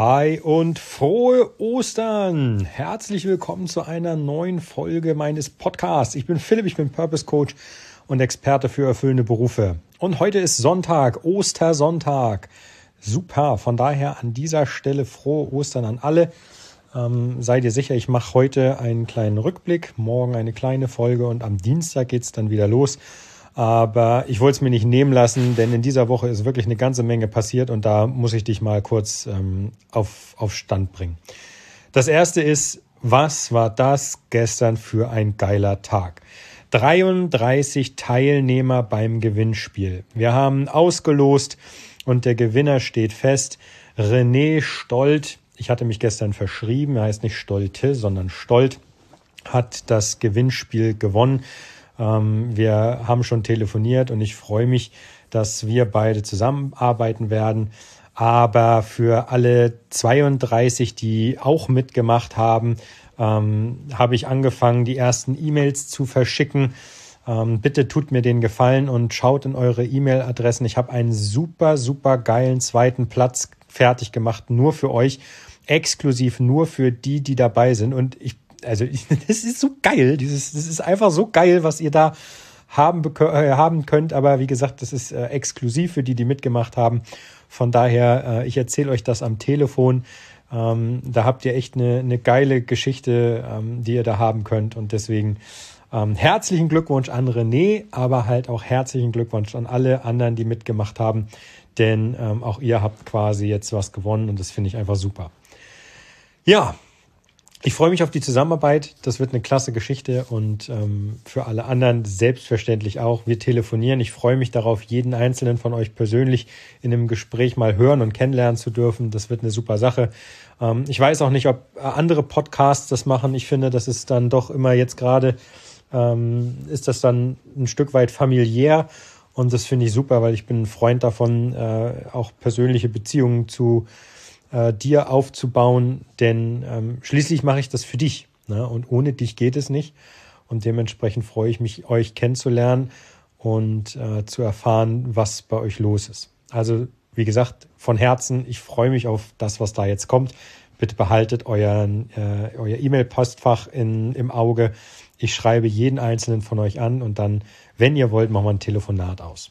Hi und frohe Ostern! Herzlich willkommen zu einer neuen Folge meines Podcasts. Ich bin Philipp, ich bin Purpose Coach und Experte für erfüllende Berufe. Und heute ist Sonntag, Ostersonntag. Super, von daher an dieser Stelle frohe Ostern an alle. Ähm, seid ihr sicher, ich mache heute einen kleinen Rückblick, morgen eine kleine Folge und am Dienstag geht's dann wieder los. Aber ich wollte es mir nicht nehmen lassen, denn in dieser Woche ist wirklich eine ganze Menge passiert und da muss ich dich mal kurz ähm, auf, auf Stand bringen. Das erste ist, was war das gestern für ein geiler Tag? 33 Teilnehmer beim Gewinnspiel. Wir haben ausgelost und der Gewinner steht fest. René Stolt, ich hatte mich gestern verschrieben, er heißt nicht Stolte, sondern Stolt, hat das Gewinnspiel gewonnen. Ähm, wir haben schon telefoniert und ich freue mich, dass wir beide zusammenarbeiten werden. Aber für alle 32, die auch mitgemacht haben, ähm, habe ich angefangen, die ersten E-Mails zu verschicken. Ähm, bitte tut mir den Gefallen und schaut in eure E-Mail-Adressen. Ich habe einen super, super geilen zweiten Platz fertig gemacht, nur für euch, exklusiv nur für die, die dabei sind. Und ich also das ist so geil. Dieses, das ist einfach so geil, was ihr da haben, äh, haben könnt. Aber wie gesagt, das ist äh, exklusiv für die, die mitgemacht haben. Von daher, äh, ich erzähle euch das am Telefon. Ähm, da habt ihr echt eine, eine geile Geschichte, ähm, die ihr da haben könnt. Und deswegen ähm, herzlichen Glückwunsch an René, aber halt auch herzlichen Glückwunsch an alle anderen, die mitgemacht haben. Denn ähm, auch ihr habt quasi jetzt was gewonnen und das finde ich einfach super. Ja, ich freue mich auf die Zusammenarbeit. Das wird eine klasse Geschichte und ähm, für alle anderen selbstverständlich auch. Wir telefonieren. Ich freue mich darauf, jeden einzelnen von euch persönlich in einem Gespräch mal hören und kennenlernen zu dürfen. Das wird eine super Sache. Ähm, ich weiß auch nicht, ob andere Podcasts das machen. Ich finde, das ist dann doch immer jetzt gerade, ähm, ist das dann ein Stück weit familiär. Und das finde ich super, weil ich bin ein Freund davon, äh, auch persönliche Beziehungen zu äh, dir aufzubauen, denn ähm, schließlich mache ich das für dich. Ne? Und ohne dich geht es nicht. Und dementsprechend freue ich mich, euch kennenzulernen und äh, zu erfahren, was bei euch los ist. Also, wie gesagt, von Herzen, ich freue mich auf das, was da jetzt kommt. Bitte behaltet euren, äh, euer E-Mail-Postfach im Auge. Ich schreibe jeden einzelnen von euch an und dann, wenn ihr wollt, machen wir ein Telefonat aus.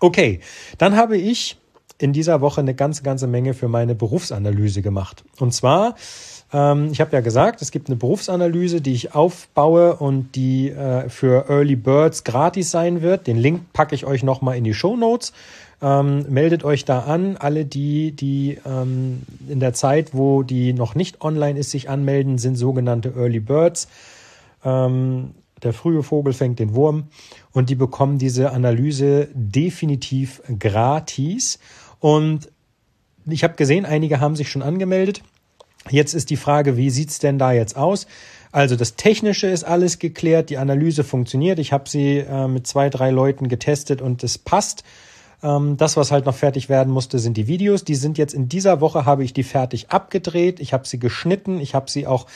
Okay, dann habe ich in dieser Woche eine ganze, ganze Menge für meine Berufsanalyse gemacht. Und zwar, ähm, ich habe ja gesagt, es gibt eine Berufsanalyse, die ich aufbaue und die äh, für Early Birds gratis sein wird. Den Link packe ich euch nochmal in die Show Notes. Ähm, meldet euch da an. Alle die, die ähm, in der Zeit, wo die noch nicht online ist, sich anmelden, sind sogenannte Early Birds. Ähm, der frühe Vogel fängt den Wurm und die bekommen diese Analyse definitiv gratis. Und ich habe gesehen, einige haben sich schon angemeldet. Jetzt ist die Frage, wie sieht's denn da jetzt aus? Also das Technische ist alles geklärt, die Analyse funktioniert. Ich habe sie äh, mit zwei, drei Leuten getestet und es passt. Ähm, das, was halt noch fertig werden musste, sind die Videos. Die sind jetzt in dieser Woche, habe ich die fertig abgedreht. Ich habe sie geschnitten. Ich habe sie auch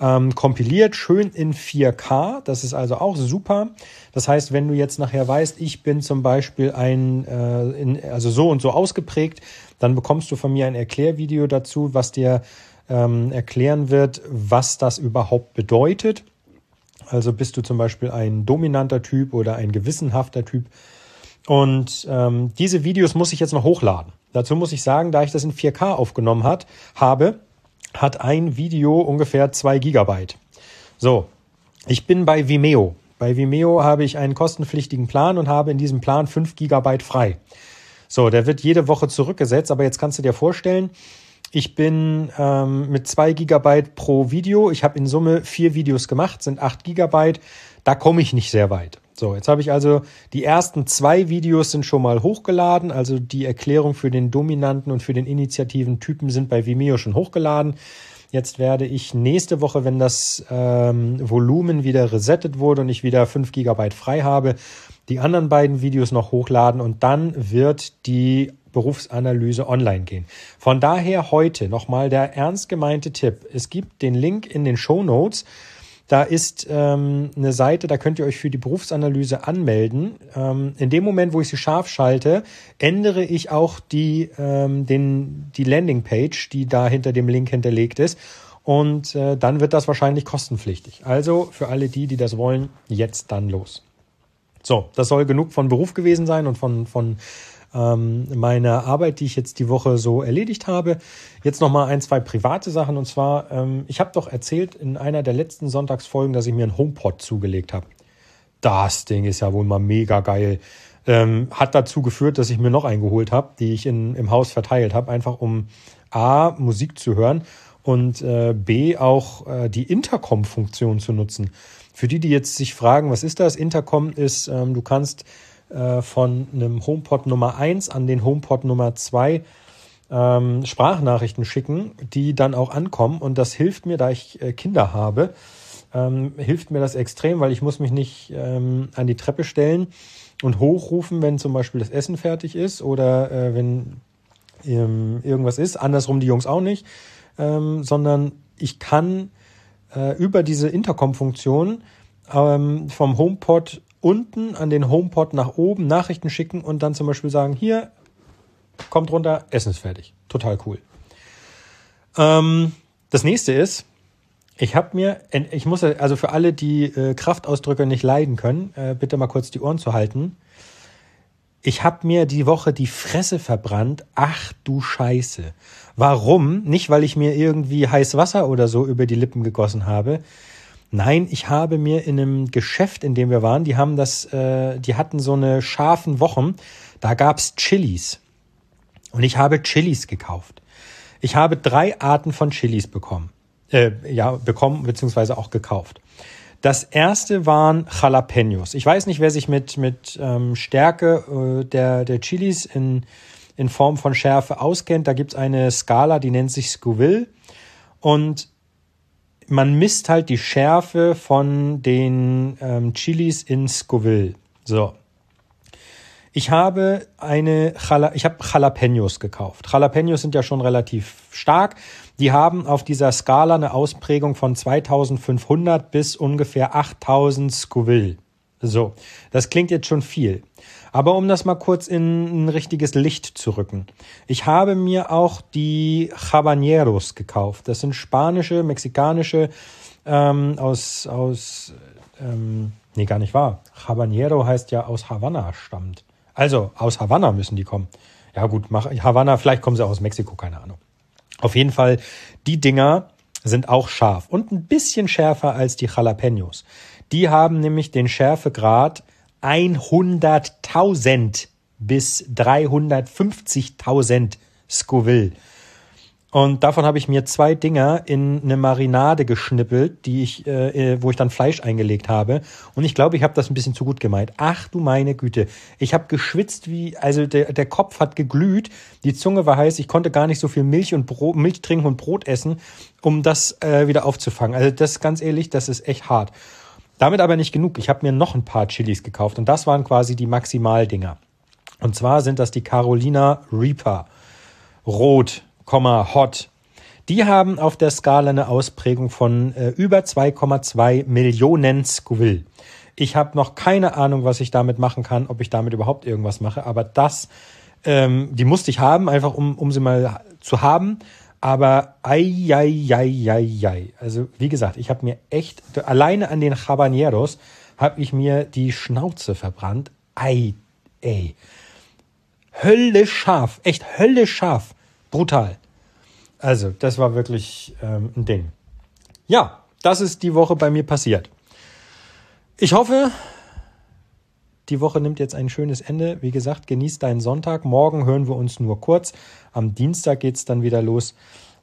ähm, kompiliert, schön in 4K. Das ist also auch super. Das heißt, wenn du jetzt nachher weißt, ich bin zum Beispiel ein, äh, in, also so und so ausgeprägt, dann bekommst du von mir ein Erklärvideo dazu, was dir ähm, erklären wird, was das überhaupt bedeutet. Also bist du zum Beispiel ein dominanter Typ oder ein gewissenhafter Typ. Und ähm, diese Videos muss ich jetzt noch hochladen. Dazu muss ich sagen, da ich das in 4K aufgenommen hat, habe, hat ein Video ungefähr zwei Gigabyte. So, ich bin bei Vimeo. Bei Vimeo habe ich einen kostenpflichtigen Plan und habe in diesem Plan fünf Gigabyte frei. So, der wird jede Woche zurückgesetzt, aber jetzt kannst du dir vorstellen, ich bin ähm, mit zwei Gigabyte pro Video. Ich habe in Summe vier Videos gemacht, sind acht Gigabyte. Da komme ich nicht sehr weit. So, jetzt habe ich also die ersten zwei Videos sind schon mal hochgeladen. Also die Erklärung für den dominanten und für den initiativen Typen sind bei Vimeo schon hochgeladen. Jetzt werde ich nächste Woche, wenn das ähm, Volumen wieder resettet wurde und ich wieder 5 GB frei habe, die anderen beiden Videos noch hochladen und dann wird die Berufsanalyse online gehen. Von daher heute nochmal der ernst gemeinte Tipp. Es gibt den Link in den Show Notes Da ist ähm, eine Seite, da könnt ihr euch für die Berufsanalyse anmelden. Ähm, in dem Moment, wo ich sie scharf schalte, ändere ich auch die, ähm, den, die Landingpage, die da hinter dem Link hinterlegt ist. Und äh, dann wird das wahrscheinlich kostenpflichtig. Also für alle die, die das wollen, jetzt dann los. So, das soll genug von Beruf gewesen sein und von, von ähm, meiner Arbeit, die ich jetzt die Woche so erledigt habe. Jetzt nochmal ein, zwei private Sachen. Und zwar, ähm, ich habe doch erzählt in einer der letzten Sonntagsfolgen, dass ich mir einen HomePod zugelegt habe. Das Ding ist ja wohl mal mega geil. Ähm, hat dazu geführt, dass ich mir noch einen geholt habe, die ich in, im Haus verteilt habe, einfach um A, Musik zu hören und äh, B, auch äh, die Intercom-Funktion zu nutzen. Für die, die jetzt sich fragen, was ist das? Intercom ist, ähm, du kannst äh, von einem HomePod Nummer 1 an den HomePod Nummer 2 ähm, Sprachnachrichten schicken, die dann auch ankommen. Und das hilft mir, da ich äh, Kinder habe, ähm, hilft mir das extrem, weil ich muss mich nicht ähm, an die Treppe stellen und hochrufen, wenn zum Beispiel das Essen fertig ist oder äh, wenn ähm, irgendwas ist. Andersrum die Jungs auch nicht, ähm, sondern ich kann äh, über diese Intercom-Funktion ähm, vom HomePod unten an den HomePod nach oben Nachrichten schicken und dann zum Beispiel sagen, hier, kommt runter, Essen ist fertig. Total cool. Ähm, das nächste ist, ich habe mir, ich muss, also für alle, die äh, Kraftausdrücke nicht leiden können, äh, bitte mal kurz die Ohren zu halten. Ich habe mir die Woche die Fresse verbrannt. Ach du Scheiße. Warum? Nicht, weil ich mir irgendwie heiß Wasser oder so über die Lippen gegossen habe. Nein, ich habe mir in einem Geschäft, in dem wir waren, die haben das, äh, die hatten so eine scharfen Wochen. Da gab's Chilis. Und ich habe Chilis gekauft. Ich habe drei Arten von Chilis bekommen. Äh, ja, bekommen, beziehungsweise auch gekauft. Das erste waren Jalapenos. Ich weiß nicht, wer sich mit, mit ähm, Stärke äh, der, der Chilis in in Form von Schärfe auskennt, da gibt es eine Skala, die nennt sich Scoville. Und man misst halt die Schärfe von den ähm, Chilis in Scoville. So. Ich habe eine, ich habe Jalapenos gekauft. Jalapenos sind ja schon relativ stark. Die haben auf dieser Skala eine Ausprägung von 2500 bis ungefähr 8000 Scoville. So, das klingt jetzt schon viel. Aber um das mal kurz in ein richtiges Licht zu rücken. Ich habe mir auch die Habaneros gekauft. Das sind spanische, mexikanische ähm, aus, aus ähm, nee, gar nicht wahr. Habanero heißt ja aus Havanna stammt. Also aus Havanna müssen die kommen. Ja gut, mach, Havanna, vielleicht kommen sie aus Mexiko, keine Ahnung. Auf jeden Fall, die Dinger sind auch scharf und ein bisschen schärfer als die Jalapenos. Die haben nämlich den Schärfegrad 100.000 bis 350.000 Scoville. Und davon habe ich mir zwei Dinger in eine Marinade geschnippelt, die ich, äh, wo ich dann Fleisch eingelegt habe. Und ich glaube, ich habe das ein bisschen zu gut gemeint. Ach du meine Güte. Ich habe geschwitzt wie, also der, der Kopf hat geglüht, die Zunge war heiß, ich konnte gar nicht so viel Milch und Brot, Milch trinken und Brot essen, um das äh, wieder aufzufangen. Also das ganz ehrlich, das ist echt hart. Damit aber nicht genug. Ich habe mir noch ein paar Chilis gekauft und das waren quasi die Maximaldinger. Und zwar sind das die Carolina Reaper. Rot, Hot. Die haben auf der Skala eine Ausprägung von äh, über 2,2 Millionen Scoville. Ich habe noch keine Ahnung, was ich damit machen kann, ob ich damit überhaupt irgendwas mache, aber das, ähm, die musste ich haben, einfach um, um sie mal zu haben. Aber ei, ei, ei, ei, ei. Also wie gesagt, ich habe mir echt, alleine an den Habaneros habe ich mir die Schnauze verbrannt. Ei, ey. Hölle scharf, echt Hölle scharf. Brutal. Also, das war wirklich ähm, ein Ding. Ja, das ist die Woche bei mir passiert. Ich hoffe, die Woche nimmt jetzt ein schönes Ende. Wie gesagt, genießt deinen Sonntag. Morgen hören wir uns nur kurz. Am Dienstag geht es dann wieder los.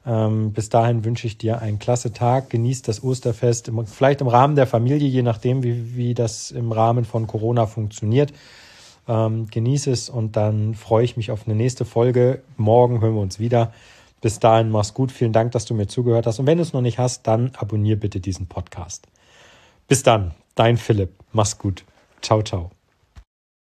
Ähm, bis dahin wünsche ich dir einen klasse Tag. Genießt das Osterfest, vielleicht im Rahmen der Familie, je nachdem, wie, wie das im Rahmen von Corona funktioniert. Ähm, genieße es und dann freue ich mich auf eine nächste Folge. Morgen hören wir uns wieder. Bis dahin, mach's gut. Vielen Dank, dass du mir zugehört hast. Und wenn du es noch nicht hast, dann abonnier bitte diesen Podcast. Bis dann, dein Philipp. Mach's gut. Ciao, ciao.